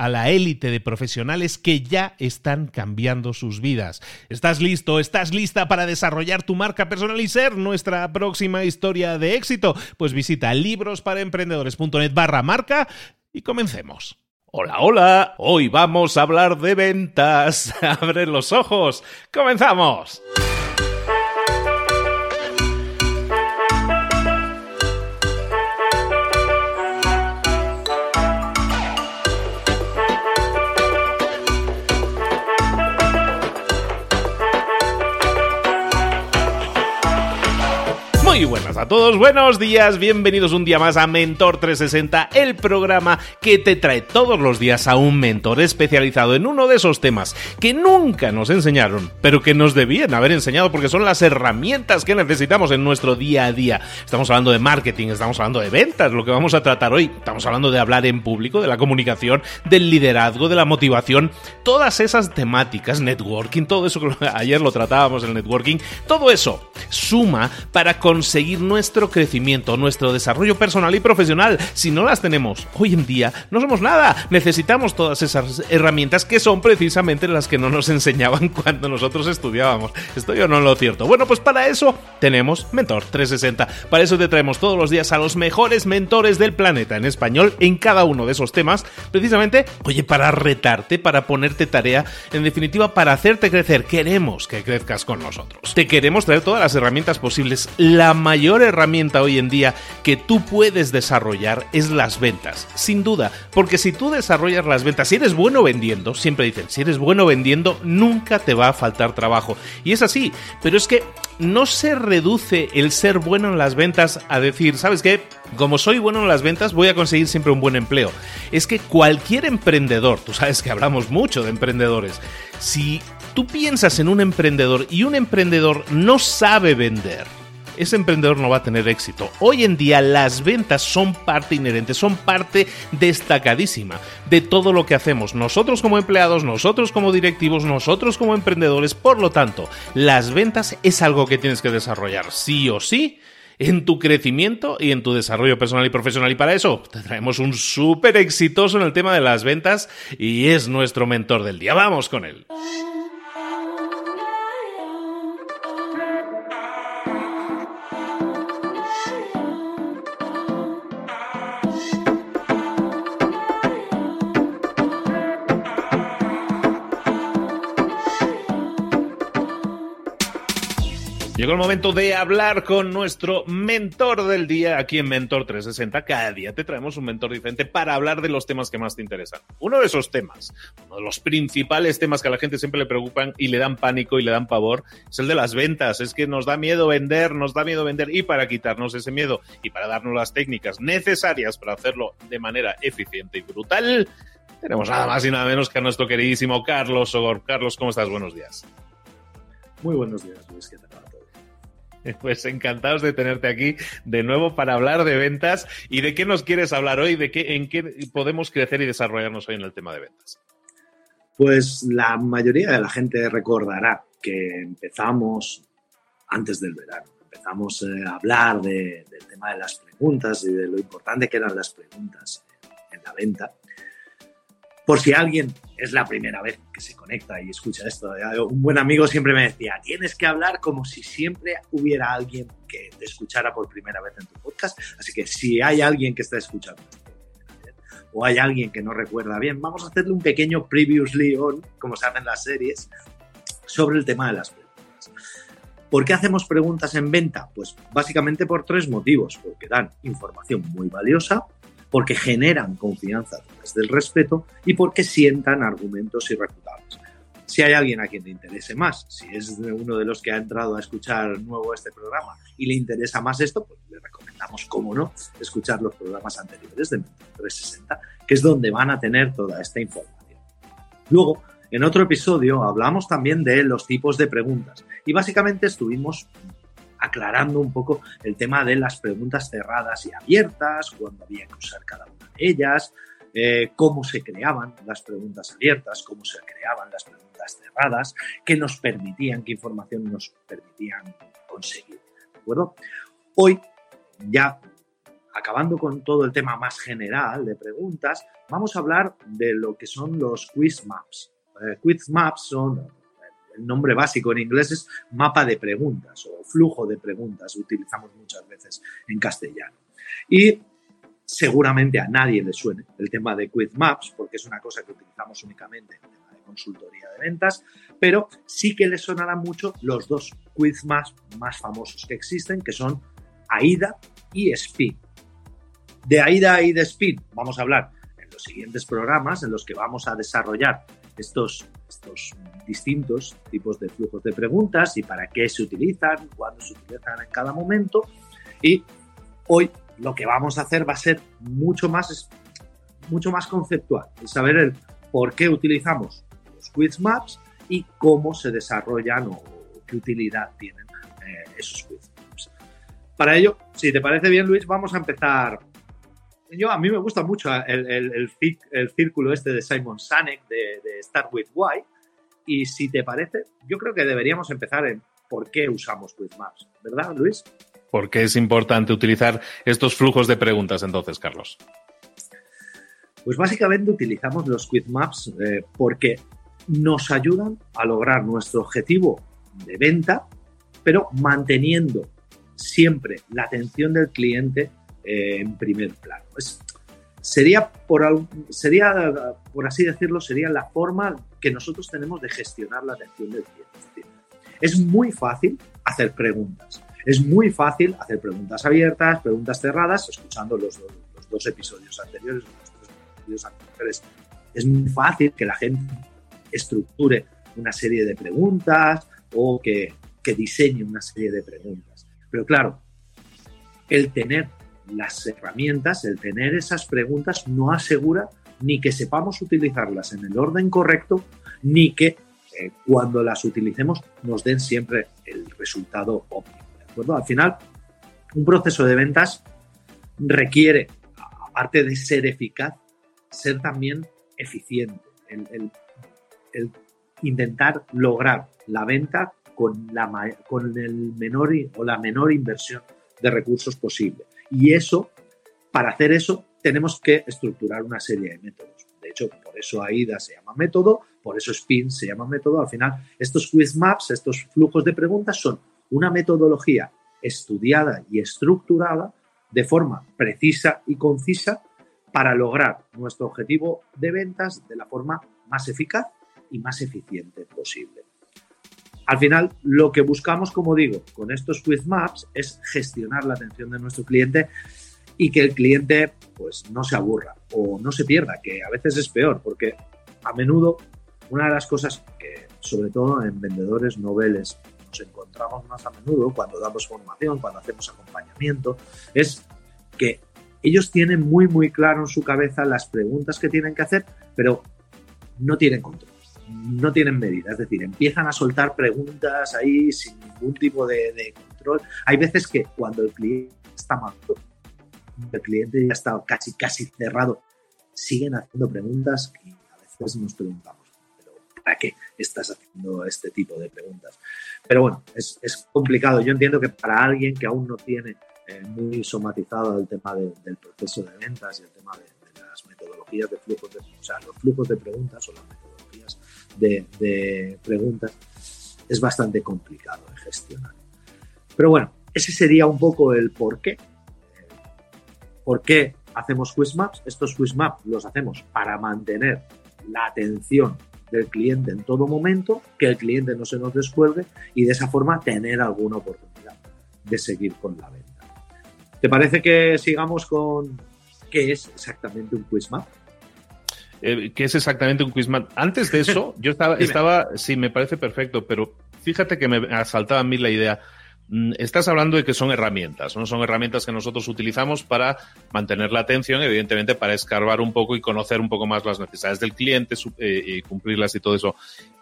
a la élite de profesionales que ya están cambiando sus vidas. ¿Estás listo? ¿Estás lista para desarrollar tu marca personal y ser nuestra próxima historia de éxito? Pues visita librosparaemprendedores.net barra marca y comencemos. Hola, hola, hoy vamos a hablar de ventas. Abre los ojos. ¡Comenzamos! A todos, buenos días, bienvenidos un día más a Mentor 360, el programa que te trae todos los días a un mentor especializado en uno de esos temas que nunca nos enseñaron, pero que nos debían haber enseñado porque son las herramientas que necesitamos en nuestro día a día. Estamos hablando de marketing, estamos hablando de ventas, lo que vamos a tratar hoy, estamos hablando de hablar en público, de la comunicación, del liderazgo, de la motivación, todas esas temáticas, networking, todo eso que ayer lo tratábamos el networking, todo eso suma para con conseguir nuestro crecimiento, nuestro desarrollo personal y profesional. Si no las tenemos hoy en día, no somos nada. Necesitamos todas esas herramientas que son precisamente las que no nos enseñaban cuando nosotros estudiábamos. ¿Estoy o no lo cierto? Bueno, pues para eso tenemos Mentor 360. Para eso te traemos todos los días a los mejores mentores del planeta en español en cada uno de esos temas. Precisamente, oye, para retarte, para ponerte tarea, en definitiva, para hacerte crecer. Queremos que crezcas con nosotros. Te queremos traer todas las herramientas posibles. La la herramienta hoy en día que tú puedes desarrollar es las ventas, sin duda, porque si tú desarrollas las ventas, si eres bueno vendiendo, siempre dicen, si eres bueno vendiendo, nunca te va a faltar trabajo. Y es así, pero es que no se reduce el ser bueno en las ventas a decir, ¿sabes qué? Como soy bueno en las ventas, voy a conseguir siempre un buen empleo. Es que cualquier emprendedor, tú sabes que hablamos mucho de emprendedores, si tú piensas en un emprendedor y un emprendedor no sabe vender, ese emprendedor no va a tener éxito. Hoy en día las ventas son parte inherente, son parte destacadísima de todo lo que hacemos. Nosotros como empleados, nosotros como directivos, nosotros como emprendedores. Por lo tanto, las ventas es algo que tienes que desarrollar sí o sí en tu crecimiento y en tu desarrollo personal y profesional. Y para eso te traemos un súper exitoso en el tema de las ventas y es nuestro mentor del día. Vamos con él. Llegó el momento de hablar con nuestro mentor del día aquí en Mentor 360. Cada día te traemos un mentor diferente para hablar de los temas que más te interesan. Uno de esos temas, uno de los principales temas que a la gente siempre le preocupan y le dan pánico y le dan pavor, es el de las ventas. Es que nos da miedo vender, nos da miedo vender y para quitarnos ese miedo y para darnos las técnicas necesarias para hacerlo de manera eficiente y brutal, tenemos nada más y nada menos que a nuestro queridísimo Carlos Sogor. Carlos, ¿cómo estás? Buenos días. Muy buenos días, Luis. ¿Qué tal? Pues encantados de tenerte aquí de nuevo para hablar de ventas y de qué nos quieres hablar hoy, de qué, en qué podemos crecer y desarrollarnos hoy en el tema de ventas. Pues la mayoría de la gente recordará que empezamos antes del verano. Empezamos eh, a hablar del tema de las preguntas y de lo importante que eran las preguntas en la venta. Por si alguien es la primera vez que se conecta y escucha esto, un buen amigo siempre me decía, tienes que hablar como si siempre hubiera alguien que te escuchara por primera vez en tu podcast. Así que si hay alguien que está escuchando o hay alguien que no recuerda bien, vamos a hacerle un pequeño previously on, como se hacen las series, sobre el tema de las preguntas. ¿Por qué hacemos preguntas en venta? Pues básicamente por tres motivos, porque dan información muy valiosa, porque generan confianza desde el respeto y porque sientan argumentos irrefutables. Si hay alguien a quien le interese más, si es uno de los que ha entrado a escuchar nuevo este programa y le interesa más esto, pues le recomendamos, como no, escuchar los programas anteriores de 360, que es donde van a tener toda esta información. Luego, en otro episodio hablamos también de los tipos de preguntas y básicamente estuvimos aclarando un poco el tema de las preguntas cerradas y abiertas, cuándo había que usar cada una de ellas, eh, cómo se creaban las preguntas abiertas, cómo se creaban las preguntas cerradas, qué nos permitían, qué información nos permitían conseguir. ¿De? Hoy, ya acabando con todo el tema más general de preguntas, vamos a hablar de lo que son los quiz maps. Eh, quiz maps son nombre básico en inglés es mapa de preguntas o flujo de preguntas, utilizamos muchas veces en castellano. Y seguramente a nadie le suene el tema de Quiz Maps, porque es una cosa que utilizamos únicamente en el tema de consultoría de ventas, pero sí que le sonarán mucho los dos Quiz Maps más famosos que existen, que son AIDA y SPIN. De AIDA y de SPIN vamos a hablar en los siguientes programas en los que vamos a desarrollar estos, estos distintos tipos de flujos de preguntas y para qué se utilizan, cuándo se utilizan en cada momento. Y hoy lo que vamos a hacer va a ser mucho más, mucho más conceptual, saber el por qué utilizamos los quiz maps y cómo se desarrollan o qué utilidad tienen eh, esos quiz maps. Para ello, si te parece bien, Luis, vamos a empezar yo, a mí me gusta mucho el, el, el, círculo este de Simon Sinek de, de, Start with Why. Y si te parece, yo creo que deberíamos empezar en por qué usamos Maps, ¿verdad, Luis? ¿Por qué es importante utilizar estos flujos de preguntas entonces, Carlos? Pues básicamente utilizamos los quiz maps eh, porque nos ayudan a lograr nuestro objetivo de venta, pero manteniendo siempre la atención del cliente eh, en primer plano. sería, por, sería, por así decirlo, sería la forma que nosotros tenemos de gestionar la atención del cliente. Es, muy fácil hacer preguntas. Es muy fácil hacer preguntas abiertas, preguntas cerradas, escuchando los, dos episodios anteriores, anteriores. Es muy fácil que la gente estructure una serie de preguntas o que, que diseñe una serie de preguntas. Pero claro, el tener las herramientas, el tener esas preguntas no asegura ni que sepamos utilizarlas en el orden correcto, ni que eh, cuando las utilicemos nos den siempre el resultado óptimo. Al final, un proceso de ventas requiere, aparte de ser eficaz, ser también eficiente. El, intentar lograr la venta con, la, con el menor o la menor inversión de recursos posible. Y eso, para hacer eso, tenemos que estructurar una serie de métodos. De hecho, por eso AIDA se llama método, por eso SPIN se llama método. Al final, estos quiz maps, estos flujos de preguntas son una metodología estudiada y estructurada de forma precisa y concisa para lograr nuestro objetivo de ventas de la forma más eficaz y más eficiente posible. Al final, lo que buscamos, como digo, con estos quiz maps es gestionar la atención de nuestro cliente y que el cliente pues no se aburra o no se pierda, que a veces es peor, porque a menudo una de las cosas que, sobre todo en vendedores noveles, nos encontramos más a menudo cuando damos formación, cuando hacemos acompañamiento, es que ellos tienen muy, muy claro en su cabeza las preguntas que tienen que hacer, pero no tienen control no tienen medida, es decir, empiezan a soltar preguntas ahí sin ningún tipo de, control. Hay veces que cuando el cliente está maduro, el cliente ya está casi, casi cerrado, siguen haciendo preguntas y a veces nos preguntamos, ¿pero ¿para qué estás haciendo este tipo de preguntas? Pero bueno, es, complicado. Yo entiendo que para alguien que aún no tiene eh, muy somatizado el tema del proceso de ventas y el tema de, las metodologías de flujos de, o sea, los flujos de preguntas o las metodologías de, preguntas, es bastante complicado de gestionar. Pero bueno, ese sería un poco el por qué. ¿Por qué hacemos quiz maps? Estos quiz maps los hacemos para mantener la atención del cliente en todo momento, que el cliente no se nos descuelgue y de esa forma tener alguna oportunidad de seguir con la venta. ¿Te parece que sigamos con qué es exactamente un quiz map? Eh, ¿Qué es exactamente un quizmat? Antes de eso, yo estaba, estaba, sí, me parece perfecto, pero fíjate que me asaltaba a mí la idea. Mm, estás hablando de que son herramientas, ¿no? Son herramientas que nosotros utilizamos para mantener la atención, evidentemente para escarbar un poco y conocer un poco más las necesidades del cliente eh, y cumplirlas y todo eso.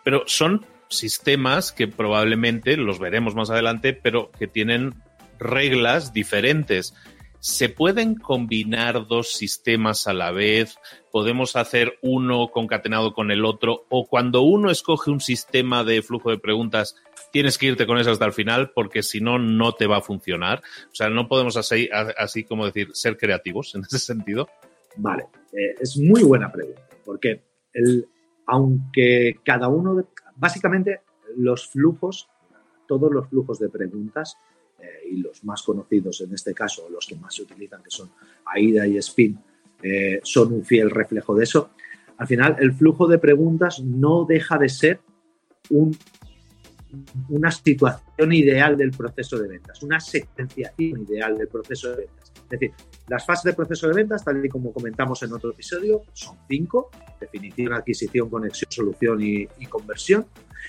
Pero son sistemas que probablemente los veremos más adelante, pero que tienen reglas diferentes. ¿Se pueden combinar dos sistemas a la vez? ¿Podemos hacer uno concatenado con el otro? ¿O cuando uno escoge un sistema de flujo de preguntas, tienes que irte con eso hasta el final porque si no, no te va a funcionar? O sea, no podemos así, así como decir, ser creativos en ese sentido. Vale, eh, es muy buena pregunta porque el, aunque cada uno, de, básicamente los flujos, todos los flujos de preguntas eh, y los más conocidos en este caso, los que más se utilizan, que son AIDA y SPIN, eh, son un fiel reflejo de eso. Al final, el flujo de preguntas no deja de ser un, una situación ideal del proceso de ventas, una secuenciación ideal del proceso de ventas. Es decir, las fases de proceso de ventas, tal y como comentamos en otro episodio, son cinco, definición, adquisición, conexión, solución y, y conversión.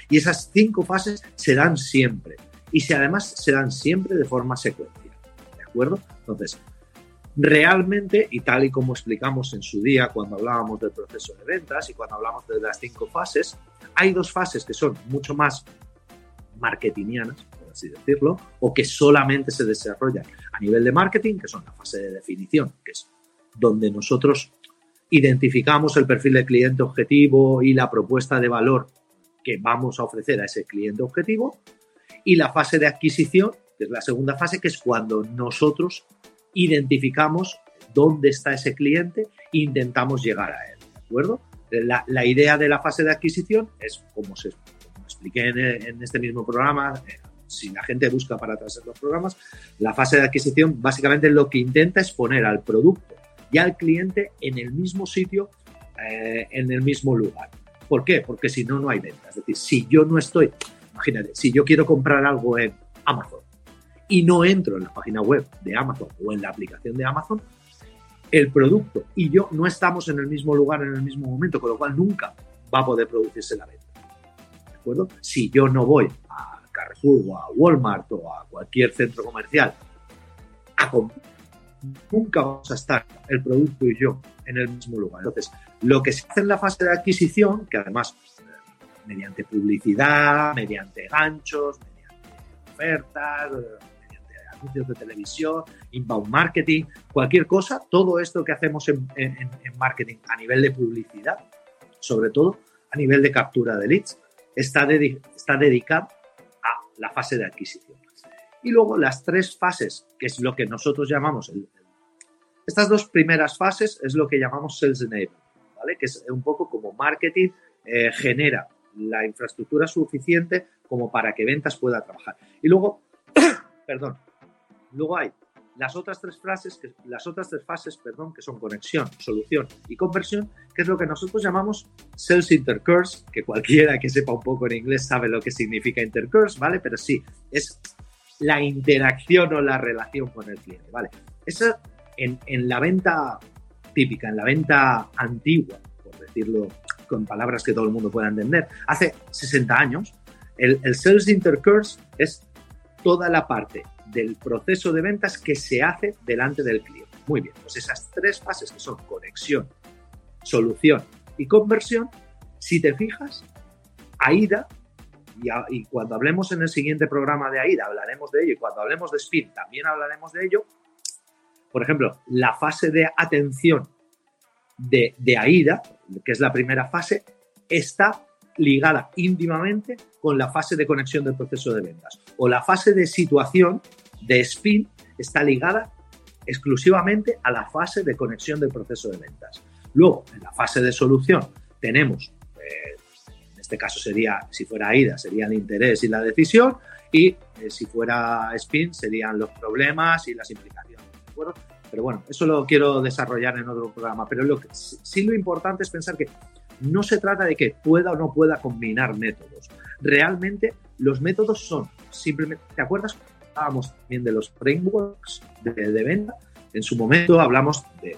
Y esas cinco fases se dan siempre y si además se dan siempre de forma secuencial. ¿De acuerdo? Entonces, realmente, y tal y como explicamos en su día cuando hablábamos del proceso de ventas y cuando hablamos de las cinco fases, hay dos fases que son mucho más marketingianas, por así decirlo, o que solamente se desarrollan a nivel de marketing, que son la fase de definición, que es donde nosotros identificamos el perfil de cliente objetivo y la propuesta de valor que vamos a ofrecer a ese cliente objetivo, y la fase de adquisición, que es la segunda fase, que es cuando nosotros identificamos dónde está ese cliente e intentamos llegar a él. ¿De acuerdo? La, idea de la fase de adquisición es, como, se, expliqué en, este mismo programa, eh, si la gente busca para atrás en los programas, la fase de adquisición básicamente lo que intenta es poner al producto y al cliente en el mismo sitio, eh, en el mismo lugar. ¿Por qué? Porque si no, no hay venta. Es decir, si yo no estoy Imagínate, si yo quiero comprar algo en Amazon y no entro en la página web de Amazon o en la aplicación de Amazon, el producto y yo no estamos en el mismo lugar en el mismo momento, con lo cual nunca va a poder producirse la venta. ¿De acuerdo? Si yo no voy a Carrefour o a Walmart o a cualquier centro comercial a nunca vamos a estar el producto y yo en el mismo lugar. Entonces, lo que se hace en la fase de adquisición, que además mediante publicidad, mediante ganchos, mediante ofertas, mediante anuncios de televisión, inbound marketing, cualquier cosa, todo esto que hacemos en, marketing a nivel de publicidad, sobre todo a nivel de captura de leads, está, está dedicado a la fase de adquisición. Y luego las tres fases, que es lo que nosotros llamamos, estas dos primeras fases es lo que llamamos sales ¿vale? que es un poco como marketing eh, genera la infraestructura suficiente como para que ventas pueda trabajar. Y luego, perdón, luego hay las otras tres frases, que, las otras tres fases, perdón, que son conexión, solución y conversión, que es lo que nosotros llamamos sales intercourse, que cualquiera que sepa un poco en inglés sabe lo que significa intercourse, ¿vale? Pero sí, es la interacción o la relación con el cliente, ¿vale? Eso en, en la venta típica, en la venta antigua, por decirlo con palabras que todo el mundo pueda entender. Hace 60 años, el, Sales Intercourse es toda la parte del proceso de ventas que se hace delante del cliente. Muy bien, pues esas tres fases que son conexión, solución y conversión, si te fijas, AIDA y, cuando hablemos en el siguiente programa de AIDA hablaremos de ello y cuando hablemos de SPIN también hablaremos de ello. Por ejemplo, la fase de atención de, de AIDA, que es la primera fase, está ligada íntimamente con la fase de conexión del proceso de ventas. O la fase de situación de SPIN está ligada exclusivamente a la fase de conexión del proceso de ventas. Luego, en la fase de solución, tenemos, eh, en este caso sería, si fuera AIDA, sería el interés y la decisión, y eh, si fuera SPIN, serían los problemas y las implicaciones. ¿de acuerdo? Pero bueno, eso lo quiero desarrollar en otro programa. Pero lo que, sí lo importante es pensar que no se trata de que pueda o no pueda combinar métodos. Realmente los métodos son simplemente, ¿te acuerdas? Hablábamos también de los frameworks de, venta. En su momento hablamos de,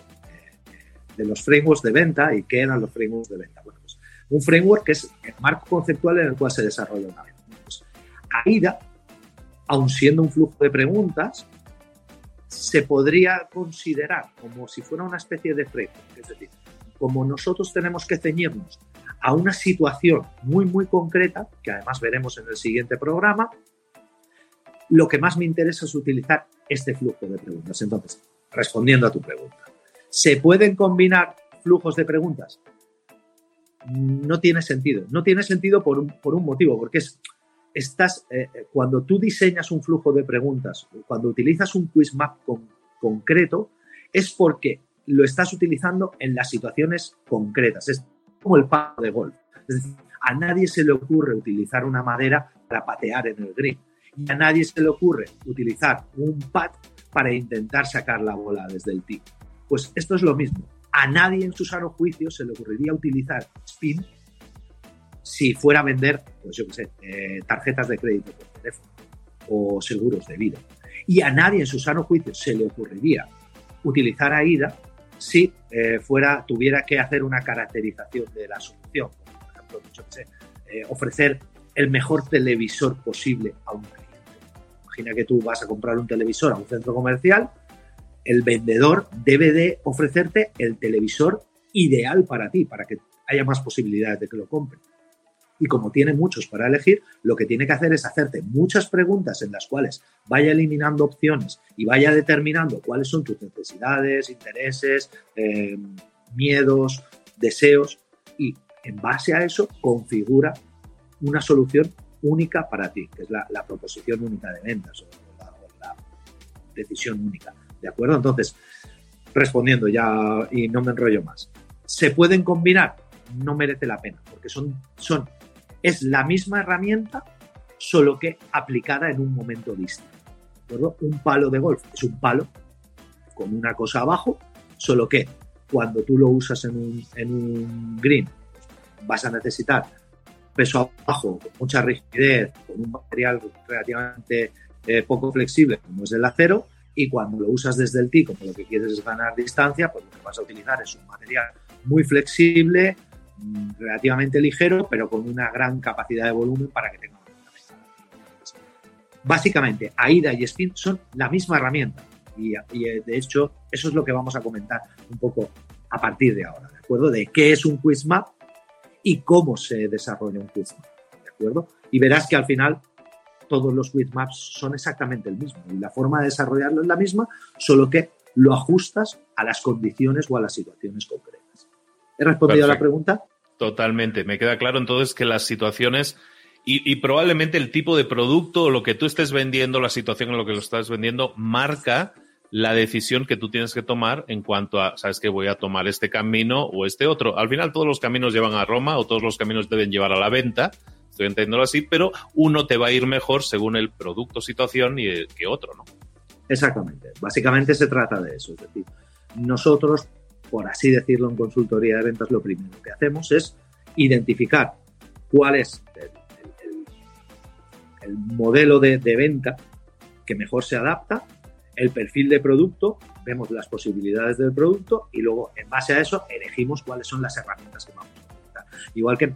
de, los frameworks de venta y qué eran los frameworks de venta. Bueno, pues un framework que es el marco conceptual en el cual se desarrolla una venta. Pues, AIDA, aun siendo un flujo de preguntas, se podría considerar como si fuera una especie de framework. Es decir, como nosotros tenemos que ceñirnos a una situación muy, muy concreta, que además veremos en el siguiente programa, lo que más me interesa es utilizar este flujo de preguntas. Entonces, respondiendo a tu pregunta, ¿se pueden combinar flujos de preguntas? No tiene sentido. No tiene sentido por un, por un motivo, porque es, estás, eh, eh, cuando tú diseñas un flujo de preguntas, cuando utilizas un quiz map concreto, es porque lo estás utilizando en las situaciones concretas. Es como el palo de golf. Es decir, a nadie se le ocurre utilizar una madera para patear en el green. Y a nadie se le ocurre utilizar un pad para intentar sacar la bola desde el tee. Pues esto es lo mismo. A nadie en su sano juicio se le ocurriría utilizar spin si fuera a vender, pues yo sé, eh, tarjetas de crédito por teléfono o seguros de vida. Y a nadie en su sano juicio se le ocurriría utilizar AIDA si eh, fuera, tuviera que hacer una caracterización de la solución, por ejemplo, eh, ofrecer el mejor televisor posible a un cliente. Imagina que tú vas a comprar un televisor a un centro comercial, el vendedor debe de ofrecerte el televisor ideal para ti, para que haya más posibilidades de que lo compre y como tiene muchos para elegir, lo que tiene que hacer es hacerte muchas preguntas en las cuales vaya eliminando opciones y vaya determinando cuáles son tus necesidades, intereses, eh, miedos, deseos y en base a eso configura una solución única para ti, que es la, proposición única de ventas o la, decisión única. ¿De acuerdo? Entonces, respondiendo ya y no me enrollo más. ¿Se pueden combinar? No merece la pena, porque son, son es la misma herramienta, solo que aplicada en un momento distinto. Un palo de golf es un palo con una cosa abajo, solo que cuando tú lo usas en un, green vas a necesitar peso abajo, con mucha rigidez, con un material relativamente eh, poco flexible como es el acero, y cuando lo usas desde el tee, como lo que quieres es ganar distancia, pues lo que vas a utilizar es un material muy flexible, relativamente ligero, pero con una gran capacidad de volumen para que tenga una Básicamente, AIDA y Spin son la misma herramienta y, de hecho eso es lo que vamos a comentar un poco a partir de ahora, ¿de acuerdo? De qué es un quiz map y cómo se desarrolla un quiz map, ¿de acuerdo? Y verás que al final todos los quiz maps son exactamente el mismo y la forma de desarrollarlo es la misma, solo que lo ajustas a las condiciones o a las situaciones concretas. ¿He respondido a la pregunta? Totalmente. Me queda claro entonces que las situaciones y, probablemente el tipo de producto o lo que tú estés vendiendo, la situación en lo que lo estás vendiendo, marca la decisión que tú tienes que tomar en cuanto a, sabes que voy a tomar este camino o este otro. Al final todos los caminos llevan a Roma o todos los caminos deben llevar a la venta, estoy entendiéndolo así, pero uno te va a ir mejor según el producto, situación y que otro, ¿no? Exactamente. Básicamente se trata de eso. Es decir, nosotros por así decirlo, en consultoría de ventas, lo primero que hacemos es identificar cuál es el, modelo de, venta que mejor se adapta, el perfil de producto, vemos las posibilidades del producto y luego, en base a eso, elegimos cuáles son las herramientas que vamos a utilizar. Igual que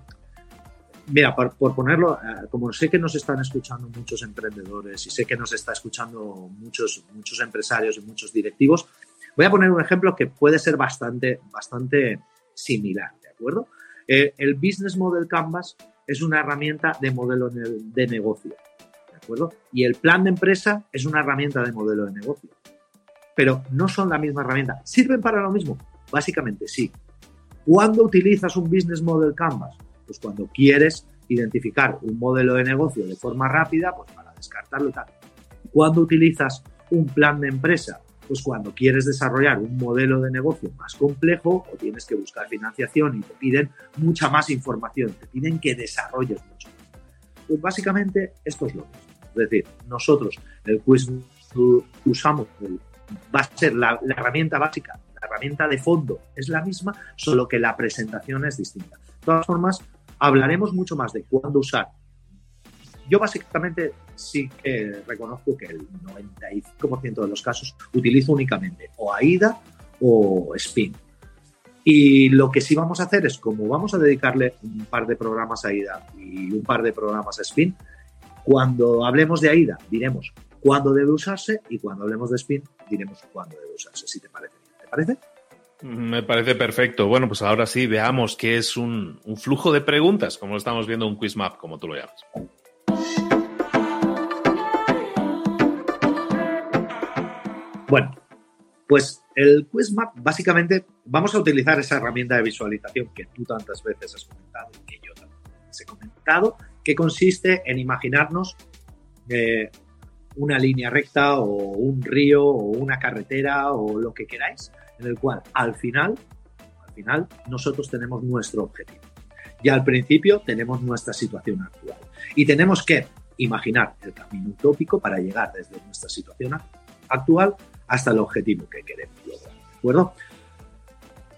Mira, por, ponerlo, eh, como sé que nos están escuchando muchos emprendedores y sé que nos está escuchando muchos, muchos empresarios y muchos directivos, Voy a poner un ejemplo que puede ser bastante, bastante similar, ¿de acuerdo? Eh, el Business Model Canvas es una herramienta de modelo de negocio. ¿De acuerdo? Y el plan de empresa es una herramienta de modelo de negocio. Pero no son la misma herramienta. ¿Sirven para lo mismo? Básicamente sí. ¿Cuándo utilizas un Business Model Canvas? Pues cuando quieres identificar un modelo de negocio de forma rápida, pues para descartarlo y tal. ¿Cuándo utilizas un plan de empresa? Pues cuando quieres desarrollar un modelo de negocio más complejo o tienes que buscar financiación y te piden mucha más información, te piden que desarrolles mucho. Pues básicamente esto es lo mismo. Es decir, nosotros el quiz usamos, va a ser la herramienta básica, la herramienta de fondo es la misma, solo que la presentación es distinta. De todas formas, hablaremos mucho más de cuándo usar yo básicamente sí que reconozco que el 95% de los casos utilizo únicamente o AIDA o SPIN. Y lo que sí vamos a hacer es, como vamos a dedicarle un par de programas a AIDA y un par de programas a SPIN, cuando hablemos de AIDA diremos cuándo debe usarse y cuando hablemos de SPIN diremos cuándo debe usarse, si te parece. ¿Te parece? Me parece perfecto. Bueno, pues ahora sí, veamos qué es un, un flujo de preguntas, como estamos viendo un quiz map, como tú lo llamas. Bueno, pues el QuizMap, básicamente, vamos a utilizar esa herramienta de visualización que tú tantas veces has comentado y que yo también he comentado, que consiste en imaginarnos eh, una línea recta o un río o una carretera o lo que queráis, en el cual al final, al final nosotros tenemos nuestro objetivo. Y al principio tenemos nuestra situación actual. Y tenemos que imaginar el camino utópico para llegar desde nuestra situación actual hasta el objetivo que queremos lograr. ¿De acuerdo?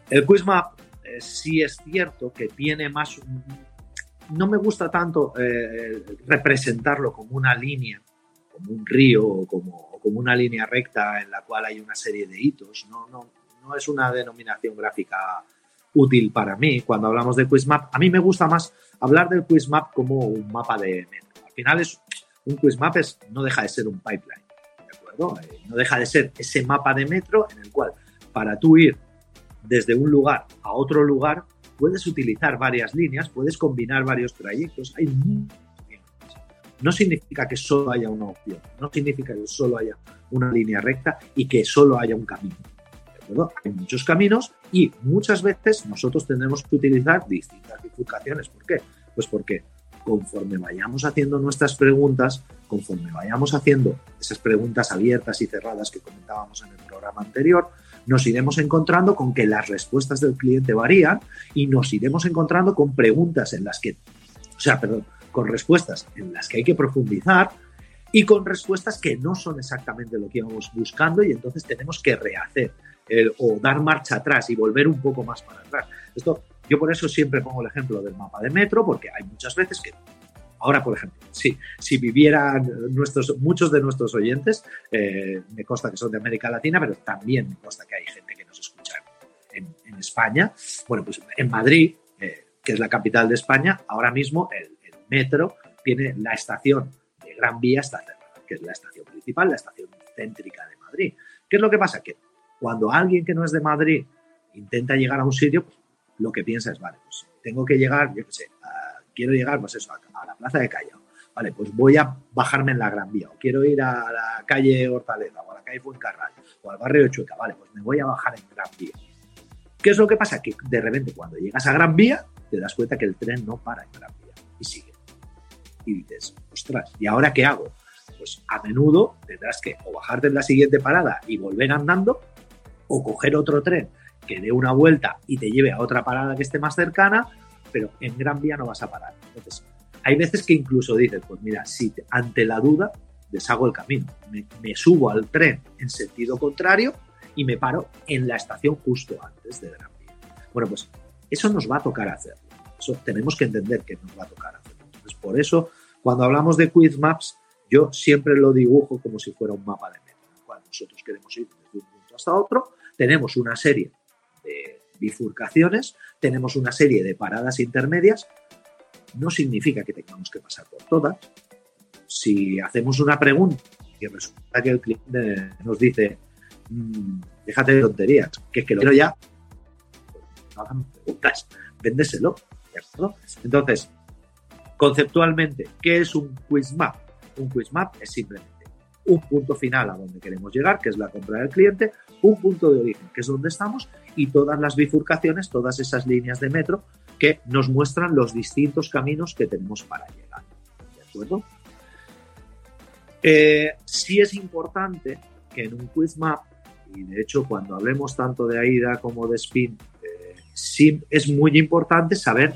El QuizMap eh, sí es cierto que tiene más. No me gusta tanto eh, representarlo como una línea, como un río o como, como, una línea recta en la cual hay una serie de hitos. No, no, no es una denominación gráfica útil para mí cuando hablamos de QuizMap. A mí me gusta más hablar del QuizMap como un mapa de metro. Al final es un QuizMap es, no deja de ser un pipeline. Eh, ¿no? deja de ser ese mapa de metro en el cual para tú ir desde un lugar a otro lugar puedes utilizar varias líneas, puedes combinar varios trayectos. Hay no significa que solo haya una opción, no significa que solo haya una línea recta y que solo haya un camino. Hay muchos caminos y muchas veces nosotros tenemos que utilizar distintas bifurcaciones. ¿Por qué? Pues porque conforme vayamos haciendo nuestras preguntas, conforme vayamos haciendo esas preguntas abiertas y cerradas que comentábamos en el programa anterior, nos iremos encontrando con que las respuestas del cliente varían y nos iremos encontrando con preguntas en las que, o sea, perdón, con respuestas en las que hay que profundizar y con respuestas que no son exactamente lo que íbamos buscando y entonces tenemos que rehacer o dar marcha atrás y volver un poco más para atrás. Esto yo por eso siempre pongo el ejemplo del mapa de metro, porque hay muchas veces que Ahora, por ejemplo, si, si vivieran nuestros, muchos de nuestros oyentes, eh, me consta que son de América Latina, pero también me consta que hay gente que nos escucha en, España. Bueno, pues en Madrid, eh, que es la capital de España, ahora mismo el, metro tiene la estación de Gran Vía está cerrada, que es la estación principal, la estación céntrica de Madrid. ¿Qué es lo que pasa? Que cuando alguien que no es de Madrid intenta llegar a un sitio, pues lo que piensa es, vale, pues tengo que llegar, yo qué sé, quiero llegar, pues eso, a, la plaza de Callao. Vale, pues voy a bajarme en la Gran Vía, o quiero ir a la calle Hortaleza, o a la calle Fuencarral, o al barrio de Chueca, vale, pues me voy a bajar en Gran Vía. ¿Qué es lo que pasa? Que de repente cuando llegas a Gran Vía, te das cuenta que el tren no para en Gran Vía y sigue. Y dices, ostras, ¿y ahora qué hago? Pues a menudo tendrás que o bajarte en la siguiente parada y volver andando, o coger otro tren que dé una vuelta y te lleve a otra parada que esté más cercana, pero en Gran Vía no vas a parar. Entonces, hay veces que incluso dices, pues mira, si ante la duda deshago el camino, me, subo al tren en sentido contrario y me paro en la estación justo antes de Gran Vía. Bueno, pues eso nos va a tocar hacerlo. Eso tenemos que entender que nos va a tocar hacerlo. Entonces, por eso, cuando hablamos de quiz maps, yo siempre lo dibujo como si fuera un mapa de metro, en el cual nosotros queremos ir desde un punto hasta otro, tenemos una serie de bifurcaciones, tenemos una serie de paradas intermedias, no significa que tengamos que pasar por todas. Si hacemos una pregunta y resulta que el cliente nos dice, mm, déjate de tonterías, que es que lo quiero ya, pues no hagan preguntas, véndeselo. Entonces, Conceptualmente, ¿qué es un quiz map? Un quiz map es simplemente un punto final a donde queremos llegar, que es la compra del cliente, un punto de origen, que es donde estamos, y todas las bifurcaciones, todas esas líneas de metro que nos muestran los distintos caminos que tenemos para llegar. ¿De acuerdo? Eh, sí es importante que en un quiz map, y de hecho cuando hablemos tanto de AIDA como de SPIN, eh, sí es muy importante saber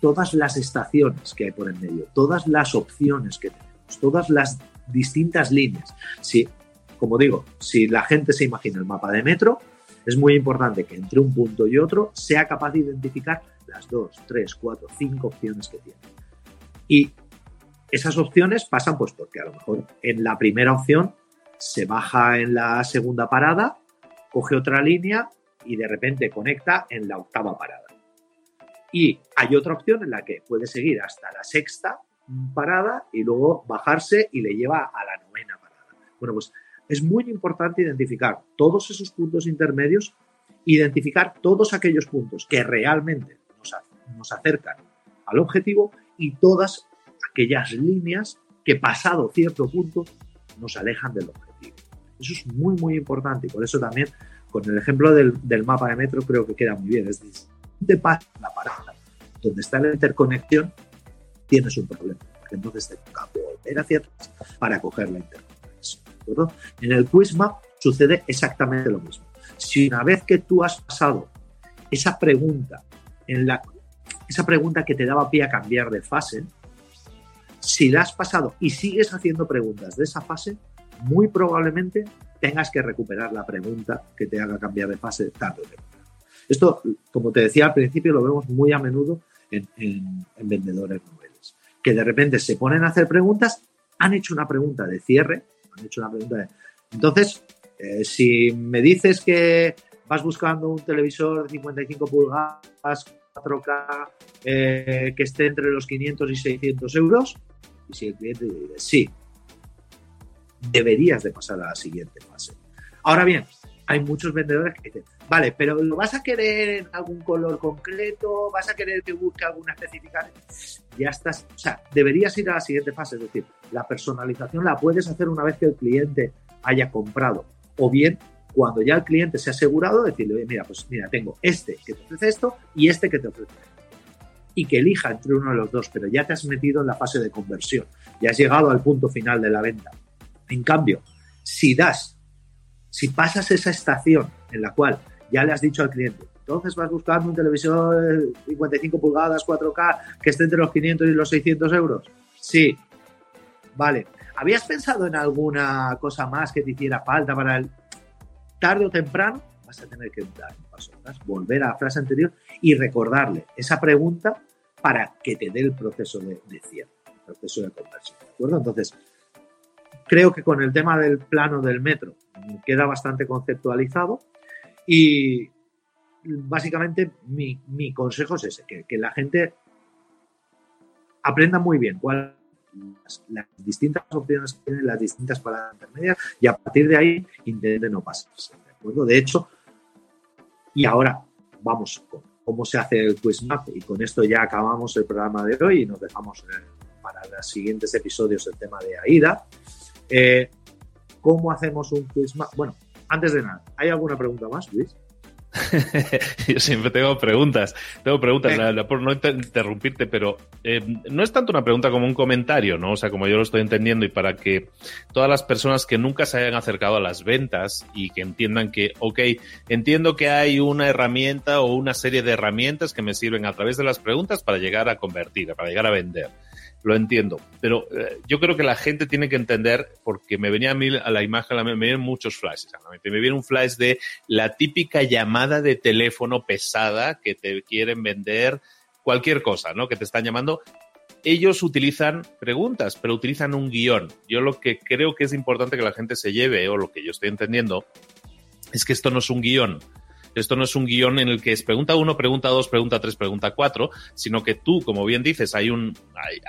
todas las estaciones que hay por en medio, todas las opciones que tenemos, todas las distintas líneas. Si, como digo, si la gente se imagina el mapa de metro, es muy importante que entre un punto y otro sea capaz de identificar las dos, tres, cuatro, cinco opciones que tiene. Y esas opciones pasan pues porque a lo mejor en la primera opción se baja en la segunda parada, coge otra línea y de repente conecta en la octava parada. Y hay otra opción en la que puede seguir hasta la sexta parada y luego bajarse y le lleva a la novena parada. Bueno, pues es muy importante identificar todos esos puntos intermedios, identificar todos aquellos puntos que realmente nos, nos acercan al objetivo y todas aquellas líneas que pasado cierto punto nos alejan del objetivo. Eso es muy, muy importante y por eso también con el ejemplo del, del mapa de metro creo que queda muy bien. Es decir, te pasa la parada donde está la interconexión, tienes un problema. Porque entonces te toca volver hacia atrás para coger la interconexión. En el quiz map sucede exactamente lo mismo. Si una vez que tú has pasado esa pregunta, en esa pregunta que te daba pie a cambiar de fase, si la has pasado y sigues haciendo preguntas de esa fase, muy probablemente tengas que recuperar la pregunta que te haga cambiar de fase tarde o temprano. Esto, como te decía al principio, lo vemos muy a menudo en, vendedores noveles, que de repente se ponen a hacer preguntas, han hecho una pregunta de cierre, han hecho una pregunta de... Entonces, eh, si me dices que vas buscando un televisor de 55 pulgadas, 4K, eh, que esté entre los 500 y 600 euros, y si el cliente dice sí, deberías de pasar a la siguiente fase. Ahora bien, hay muchos vendedores que dicen, vale, pero ¿lo vas a querer en algún color concreto? ¿Vas a querer que busque alguna especificación? Ya estás, o sea, deberías ir a la siguiente fase, es decir, la personalización la puedes hacer una vez que el cliente haya comprado, o bien cuando ya el cliente se ha asegurado, decirle, mira, pues mira, tengo este que te ofrece esto y este que te ofrece esto. Y que elija entre uno de los dos, pero ya te has metido en la fase de conversión, ya has llegado al punto final de la venta. En cambio, si das, si pasas esa estación en la cual ya le has dicho al cliente, entonces vas buscando un televisor 55 pulgadas, 4K, que esté entre los 500 y los 600 euros. Sí, vale. ¿Habías pensado en alguna cosa más que te hiciera falta para el tarde o temprano? Vas a tener que dar un paso atrás, volver a la frase anterior y recordarle esa pregunta para que te dé el proceso de, de cierre, el proceso de conversión. ¿De acuerdo? Entonces, creo que con el tema del plano del metro queda bastante conceptualizado y básicamente mi, consejo es ese, que, la gente aprenda muy bien cuáles las, distintas opciones que tienen, las distintas palabras intermedias y a partir de ahí intente no pasarse. ¿De acuerdo? De hecho, y ahora vamos con cómo se hace el quiz map y con esto ya acabamos el programa de hoy y nos dejamos eh, para los siguientes episodios el tema de AIDA. Eh, ¿Cómo hacemos un quiz map? Bueno, antes de nada, ¿hay alguna pregunta más, Luis? Yo siempre tengo preguntas. Tengo preguntas, por no interrumpirte, pero eh, no es tanto una pregunta como un comentario, ¿no? O sea, como yo lo estoy entendiendo y para que todas las personas que nunca se hayan acercado a las ventas y que entiendan que, ok, entiendo que hay una herramienta o una serie de herramientas que me sirven a través de las preguntas para llegar a convertir, para llegar a vender lo entiendo. Pero eh, yo creo que la gente tiene que entender, porque me venía a mí a la imagen, me vienen muchos flashes. Me viene un flash de la típica llamada de teléfono pesada que te quieren vender cualquier cosa, ¿no? Que te están llamando. Ellos utilizan preguntas, pero utilizan un guion. Yo lo que creo que es importante que la gente se lleve, o lo que yo estoy entendiendo, es que esto no es un guion esto no es un guion en el que es pregunta uno, pregunta dos, pregunta tres, pregunta cuatro, sino que tú, como bien dices, hay un,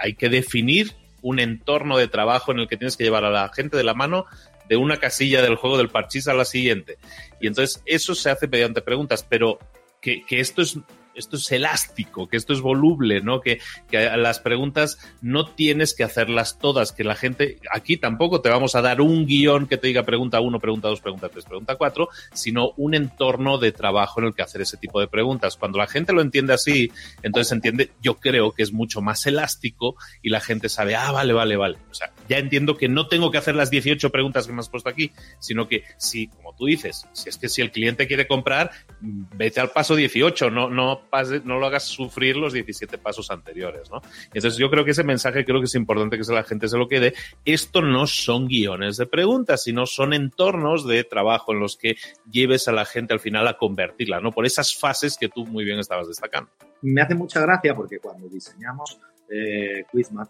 hay, que definir un entorno de trabajo en el que tienes que llevar a la gente de la mano de una casilla del juego del parchís a la siguiente. Y entonces eso se hace mediante preguntas, pero que, esto es esto es elástico, que esto es voluble, ¿no? Que, que las preguntas no tienes que hacerlas todas, que la gente, aquí tampoco te vamos a dar un guion que te diga pregunta uno, pregunta dos, pregunta tres, pregunta cuatro, sino un entorno de trabajo en el que hacer ese tipo de preguntas. Cuando la gente lo entiende así, entonces entiende, yo creo que es mucho más elástico y la gente sabe, ah, vale, vale, vale. O sea, ya entiendo que no tengo que hacer las 18 preguntas que me has puesto aquí, sino que si, como tú dices, si es que si el cliente quiere comprar, vete al paso 18, no, no, pase, no lo hagas sufrir los 17 pasos anteriores, ¿no? Entonces yo creo que ese mensaje creo que es importante que la gente se lo quede. Esto no son guiones de preguntas, sino son entornos de trabajo en los que lleves a la gente al final a convertirla, ¿no? Por esas fases que tú muy bien estabas destacando. Me hace mucha gracia porque cuando diseñamos eh,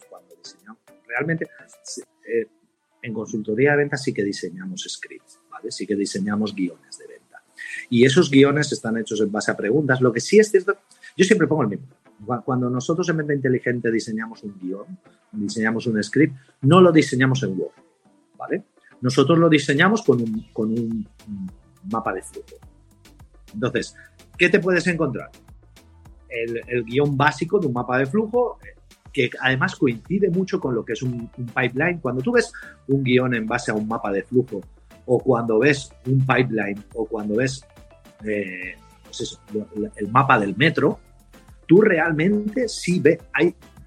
cuando diseñamos, realmente eh, en consultoría de ventas sí que diseñamos scripts, ¿vale? Sí que diseñamos guiones de venta. Y esos guiones están hechos en base a preguntas. Lo que sí es cierto, yo siempre pongo el mismo. Cuando nosotros en Venta Inteligente diseñamos un guion, diseñamos un script, no lo diseñamos en Word, ¿vale? Nosotros lo diseñamos con un, mapa de flujo. Entonces, ¿qué te puedes encontrar? El, el, guion básico de un mapa de flujo, que además coincide mucho con lo que es un, un, pipeline. Cuando tú ves un guion en base a un mapa de flujo, o cuando ves un pipeline, o cuando ves eh, pues eso, el mapa del metro, tú realmente sí ves,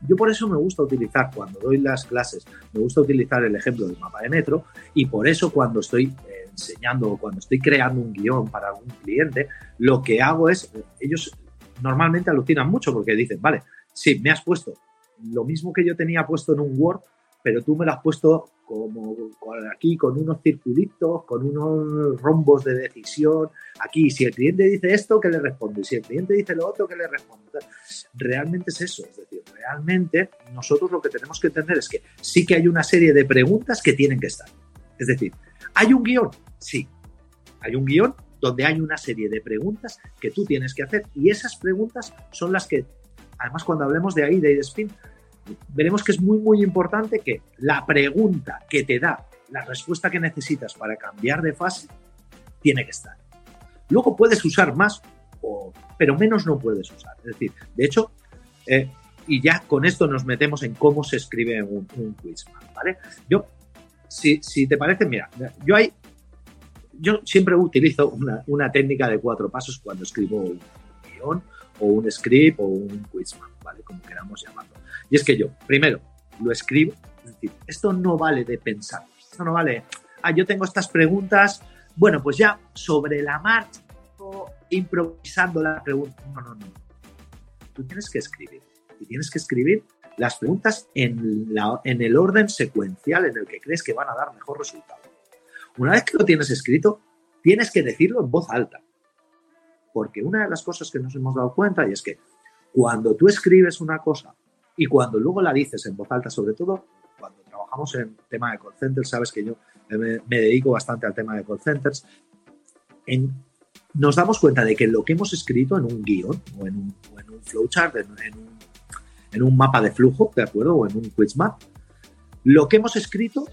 yo por eso me gusta utilizar, cuando doy las clases, me gusta utilizar el ejemplo del mapa de metro y por eso cuando estoy eh, enseñando o cuando estoy creando un guion para algún cliente, lo que hago es, ellos normalmente alucinan mucho porque dicen, vale, sí, me has puesto lo mismo que yo tenía puesto en un Word, pero tú me lo has puesto como aquí con unos circulitos, con unos rombos de decisión. Aquí, si el cliente dice esto, ¿qué le respondo? Y si el cliente dice lo otro, ¿qué le respondo? Realmente es eso. Es decir, realmente nosotros lo que tenemos que entender es que sí que hay una serie de preguntas que tienen que estar. Es decir, ¿hay un guion? Sí. Hay un guion donde hay una serie de preguntas que tú tienes que hacer y esas preguntas son las que, además cuando hablemos de AIDA y de SPIN, veremos que es muy, muy importante que la pregunta que te da la respuesta que necesitas para cambiar de fase tiene que estar. Luego puedes usar más, pero menos no puedes usar. Es decir, de hecho, eh, y ya con esto nos metemos en cómo se escribe un, un quizmap, ¿vale? Yo, si, si, te parece, mira, yo hay, yo siempre utilizo una, una técnica de cuatro pasos cuando escribo un guion o un script o un quizmap, ¿vale? Como queramos llamarlo. Y es que yo, primero, lo escribo, es decir, esto no vale de pensar, esto no vale, ah, yo tengo estas preguntas, bueno, pues ya sobre la marcha, improvisando la pregunta, no, no, no. Tú tienes que escribir, y tienes que escribir las preguntas en, la, en el orden secuencial en el que crees que van a dar mejor resultado. Una vez que lo tienes escrito, tienes que decirlo en voz alta. Porque una de las cosas que nos hemos dado cuenta y es que cuando tú escribes una cosa y cuando luego la dices en voz alta, sobre todo cuando trabajamos en tema de call centers, sabes que yo me, dedico bastante al tema de call centers, nos damos cuenta de que lo que hemos escrito en un guion o en un, flowchart, en, un, en, un, mapa de flujo, ¿de acuerdo? O en un quiz map, lo que hemos escrito,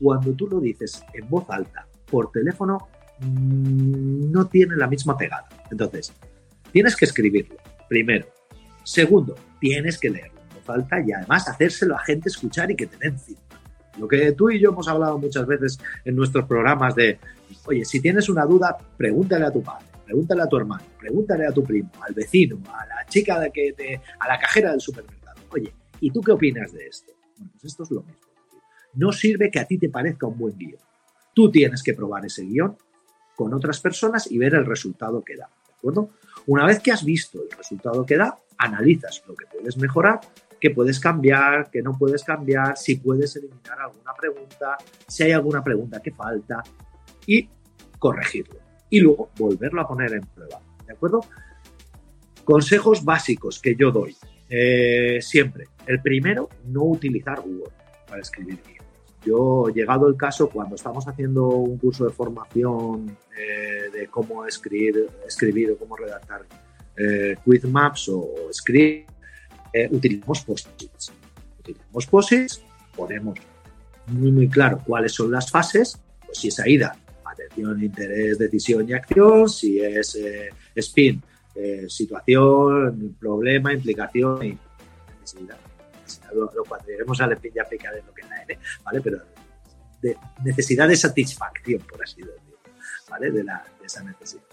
cuando tú lo dices en voz alta por teléfono, mm, no tiene la misma pegada. Entonces, tienes que escribirlo, primero. Segundo, tienes que leerlo falta y además hacérselo a gente escuchar y que te den Lo que tú y yo hemos hablado muchas veces en nuestros programas de, oye, si tienes una duda, pregúntale a tu padre, pregúntale a tu hermano, pregúntale a tu primo, al vecino, a la chica de que te, a la cajera del supermercado. Oye, ¿y tú qué opinas de esto? Bueno, pues esto es lo mismo. No sirve que a ti te parezca un buen guion. Tú tienes que probar ese guion con otras personas y ver el resultado que da. ¿De acuerdo? Una vez que has visto el resultado que da, analizas lo que puedes mejorar que puedes cambiar, que no puedes cambiar, si puedes eliminar alguna pregunta, si hay alguna pregunta que falta y corregirlo. Y luego volverlo a poner en prueba. ¿De acuerdo? Consejos básicos que yo doy. Eh, siempre. El primero, no utilizar Word para escribir guiones. Yo, llegado el caso, cuando estamos haciendo un curso de formación eh, de cómo escribir, escribir o cómo redactar eh, quiz maps o, o script, eh, utilizamos post-its. Utilizamos post-its, ponemos muy, muy claro cuáles son las fases, pues si es AIDA, atención, interés, decisión y acción, si es eh, spin, eh, situación, problema, implicación y necesidad. Lo, lo cuando lleguemos a la ya de lo que es la N, ¿vale? Pero necesidad de satisfacción, por así decirlo, ¿vale? De, la, esa necesidad.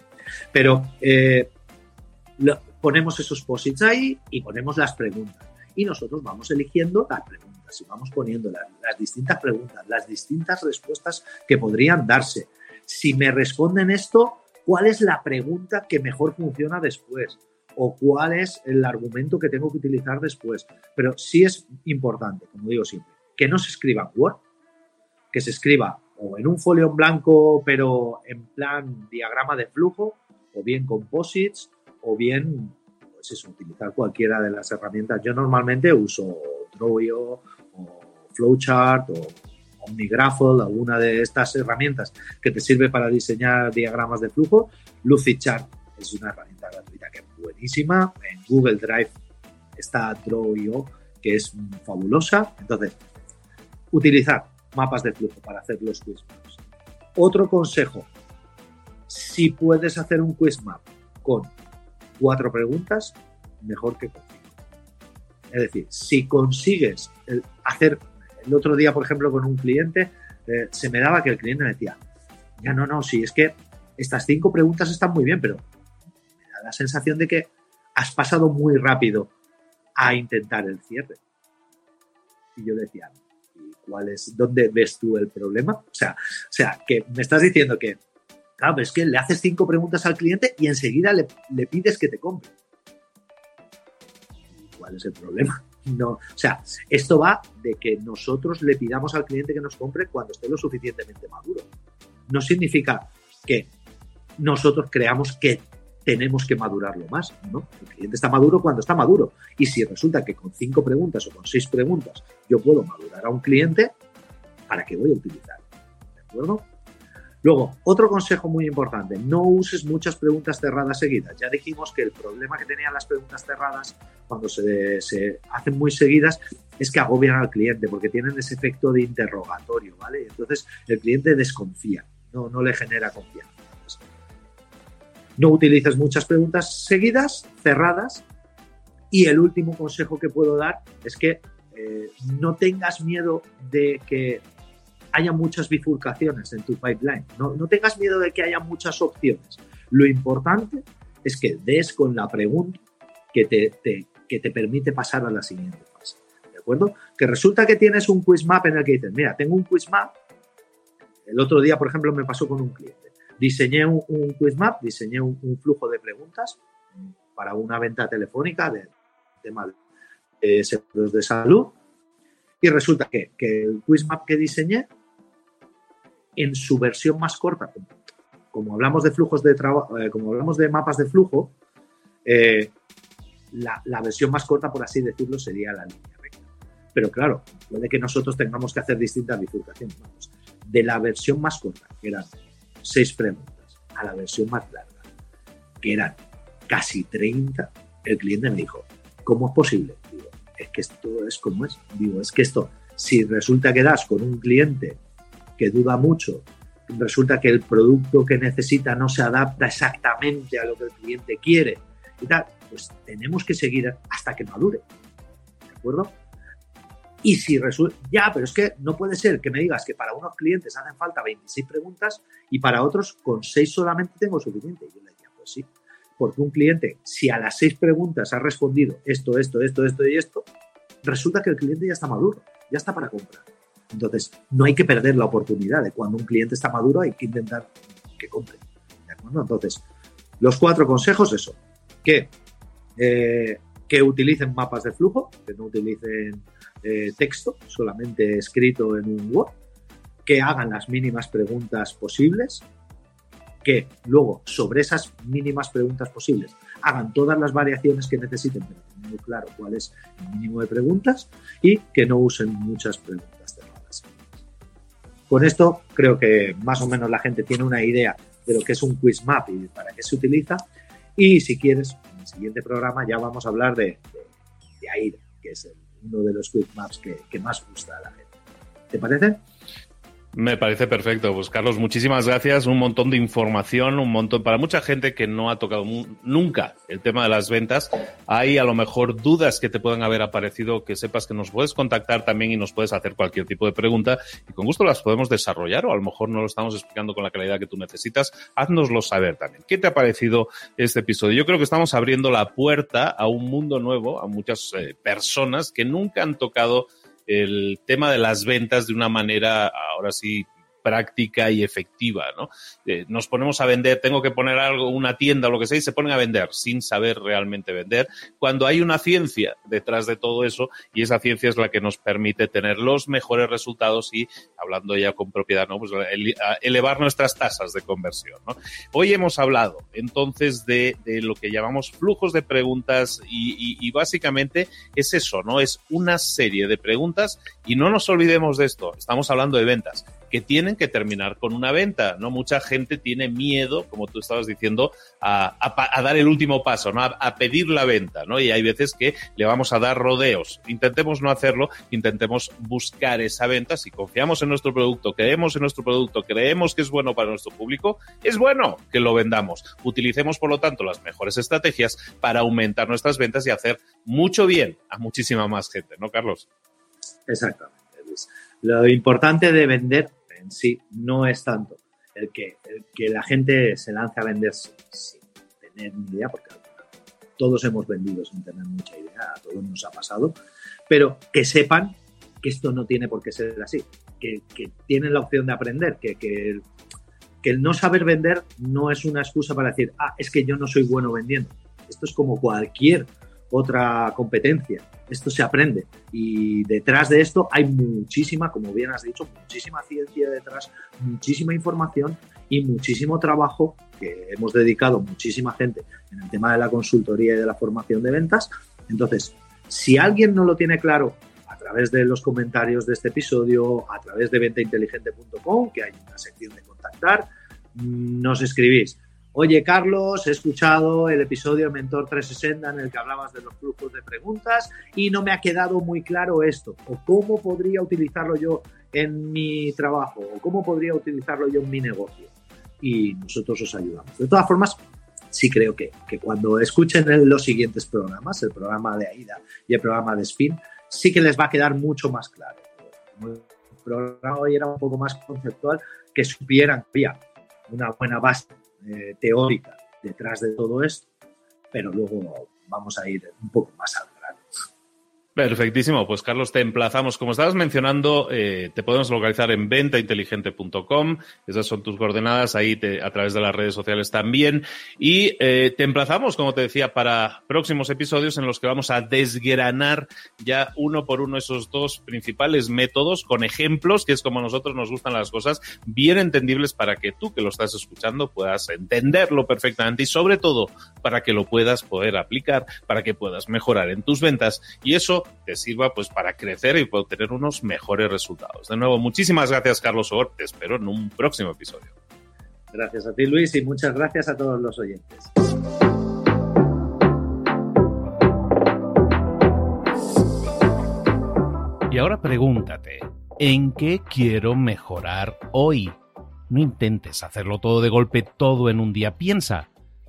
Pero eh, lo, ponemos esos posits ahí y ponemos las preguntas. Y nosotros vamos eligiendo las preguntas y vamos poniendo las, distintas preguntas, las distintas respuestas que podrían darse. Si me responden esto, ¿cuál es la pregunta que mejor funciona después? o cuál es el argumento que tengo que utilizar después. Pero sí es importante, como digo siempre, que no se escriba Word, que se escriba o en un folio en blanco, pero en plan diagrama de flujo, o bien composites, o bien, pues eso, utilizar cualquiera de las herramientas. Yo normalmente uso Drawio o Flowchart o OmniGraffle, alguna de estas herramientas que te sirve para diseñar diagramas de flujo. Lucidchart es una herramienta gratuita que es buenísima. En Google Drive está Drawio, que es fabulosa. Entonces, utilizar mapas de flujo para hacer los quiz. Otro consejo, si puedes hacer un quiz map con cuatro preguntas, mejor que con cinco. Es decir, si consigues hacer, el otro día, por ejemplo, con un cliente, eh, se me daba que el cliente me decía, ya no, no, si es que estas cinco preguntas están muy bien, pero me da la sensación de que has pasado muy rápido a intentar el cierre. Y yo decía, ¿cuál es, dónde ves tú el problema? O sea, o sea, que me estás diciendo que, claro, es que le haces cinco preguntas al cliente y enseguida le, le pides que te compre. ¿Cuál es el problema? No, o sea, esto va de que nosotros le pidamos al cliente que nos compre cuando esté lo suficientemente maduro. No significa que nosotros creamos que tenemos que madurarlo más, ¿no? El cliente está maduro cuando está maduro. Y si resulta que con cinco preguntas o con seis preguntas yo puedo madurar a un cliente, ¿para qué voy a utilizar? ¿De acuerdo? Luego, otro consejo muy importante, no uses muchas preguntas cerradas seguidas. Ya dijimos que el problema que tenían las preguntas cerradas cuando se, hacen muy seguidas es que agobian al cliente porque tienen ese efecto de interrogatorio, ¿vale? Entonces el cliente desconfía, no, no le genera confianza. No utilices muchas preguntas seguidas, cerradas. Y el último consejo que puedo dar es que eh, no tengas miedo de que haya muchas bifurcaciones en tu pipeline. No, no tengas miedo de que haya muchas opciones. Lo importante es que des con la pregunta que te, que te permite pasar a la siguiente fase. ¿De acuerdo? Que resulta que tienes un quiz map en el que dices, mira, tengo un quiz map. El otro día, por ejemplo, me pasó con un cliente diseñé un, un quiz map, diseñé un, flujo de preguntas para una venta telefónica de tema de seguros de salud y resulta que, que, el quiz map que diseñé en su versión más corta, como hablamos de flujos de trabajo, eh, como hablamos de mapas de flujo, eh, la, versión más corta, por así decirlo, sería la línea recta. Pero claro, puede que nosotros tengamos que hacer distintas bifurcaciones. Vamos, de la versión más corta, que era seis preguntas a la versión más larga, que eran casi 30, el cliente me dijo, ¿cómo es posible? Digo, es que esto es como es. Digo, es que esto, si resulta que das con un cliente que duda mucho, resulta que el producto que necesita no se adapta exactamente a lo que el cliente quiere y tal, pues tenemos que seguir hasta que madure. ¿De acuerdo? Y si resulta, ya, pero es que no puede ser que me digas que para unos clientes hacen falta 26 preguntas y para otros con 6 solamente tengo suficiente. Yo le decía, pues sí, porque un cliente, si a las 6 preguntas ha respondido esto, esto, esto, esto y esto, resulta que el cliente ya está maduro, ya está para comprar. Entonces, no hay que perder la oportunidad de cuando un cliente está maduro, hay que intentar que compre. ¿De acuerdo? Entonces, los cuatro consejos, eso, que, eh, que utilicen mapas de flujo, que no utilicen eh, texto, solamente escrito en un Word, que hagan las mínimas preguntas posibles, que luego sobre esas mínimas preguntas posibles hagan todas las variaciones que necesiten, pero teniendo claro cuál es el mínimo de preguntas y que no usen muchas preguntas. Con esto creo que más o menos la gente tiene una idea de lo que es un quiz map y para qué se utiliza. Y si quieres, en el siguiente programa ya vamos a hablar de, de, AIDA, que es uno de los quick maps que, que, más gusta a la gente. ¿Te parece? Me parece perfecto. Pues Carlos, muchísimas gracias. Un montón de información, un montón para mucha gente que no ha tocado nunca el tema de las ventas. Hay a lo mejor dudas que te puedan haber aparecido, que sepas que nos puedes contactar también y nos puedes hacer cualquier tipo de pregunta y con gusto las podemos desarrollar o a lo mejor no lo estamos explicando con la calidad que tú necesitas. Haznoslo saber también. ¿Qué te ha parecido este episodio? Yo creo que estamos abriendo la puerta a un mundo nuevo, a muchas eh, personas que nunca han tocado el tema de las ventas de una manera, ahora sí, práctica y efectiva, ¿no? Eh, nos ponemos a vender, tengo que poner algo, una tienda o lo que sea, y se ponen a vender sin saber realmente vender, cuando hay una ciencia detrás de todo eso, y esa ciencia es la que nos permite tener los mejores resultados y, hablando ya con propiedad, ¿no? Pues elevar nuestras tasas de conversión, ¿no? Hoy hemos hablado entonces de, lo que llamamos flujos de preguntas y, y básicamente es eso, ¿no? Es una serie de preguntas y no nos olvidemos de esto, estamos hablando de ventas que tienen que terminar con una venta. No mucha gente tiene miedo, como tú estabas diciendo, a, dar el último paso, ¿no? A, pedir la venta, ¿no? Y hay veces que le vamos a dar rodeos. Intentemos no hacerlo, intentemos buscar esa venta. Si confiamos en nuestro producto, creemos en nuestro producto, creemos que es bueno para nuestro público, es bueno que lo vendamos. Utilicemos, por lo tanto, las mejores estrategias para aumentar nuestras ventas y hacer mucho bien a muchísima más gente, ¿no, Carlos? Exactamente, Lo importante de vender sí no es tanto el que, que la gente se lance a vender sin, tener ni idea, porque todos hemos vendido sin tener mucha idea, a todos nos ha pasado, pero que sepan que esto no tiene por qué ser así, que, tienen la opción de aprender, que, que, que el no saber vender no es una excusa para decir, ah, es que yo no soy bueno vendiendo. Esto es como cualquier otra competencia. Esto se aprende y detrás de esto hay muchísima, como bien has dicho, muchísima ciencia detrás, muchísima información y muchísimo trabajo que hemos dedicado muchísima gente en el tema de la consultoría y de la formación de ventas. Entonces, si alguien no lo tiene claro a través de los comentarios de este episodio, a través de ventainteligente.com, que hay una sección de contactar, nos escribís Oye, Carlos, he escuchado el episodio Mentor 360 en el que hablabas de los flujos de preguntas y no me ha quedado muy claro esto. O cómo podría utilizarlo yo en mi trabajo, o cómo podría utilizarlo yo en mi negocio. Y nosotros os ayudamos. De todas formas, sí creo que, que cuando escuchen los siguientes programas, el programa de AIDA y el programa de Spin, sí que les va a quedar mucho más claro. El programa hoy era un poco más conceptual, que supieran que había una buena base eh, teórica detrás de todo esto, pero luego vamos a ir un poco más al Perfectísimo, pues Carlos, te emplazamos. Como estabas mencionando, eh, te podemos localizar en ventainteligente.com, esas son tus coordenadas, ahí a través de las redes sociales también. Y eh, te emplazamos, como te decía, para próximos episodios en los que vamos a desgranar ya uno por uno esos dos principales métodos con ejemplos, que es como a nosotros nos gustan las cosas, bien entendibles para que tú que lo estás escuchando puedas entenderlo perfectamente y sobre todo para que lo puedas poder aplicar, para que puedas mejorar en tus ventas. Y eso te sirva pues para crecer y poder tener unos mejores resultados. De nuevo, muchísimas gracias Carlos Or, te espero en un próximo episodio. Gracias a ti Luis y muchas gracias a todos los oyentes. Y ahora pregúntate, ¿en qué quiero mejorar hoy? No intentes hacerlo todo de golpe, todo en un día. Piensa,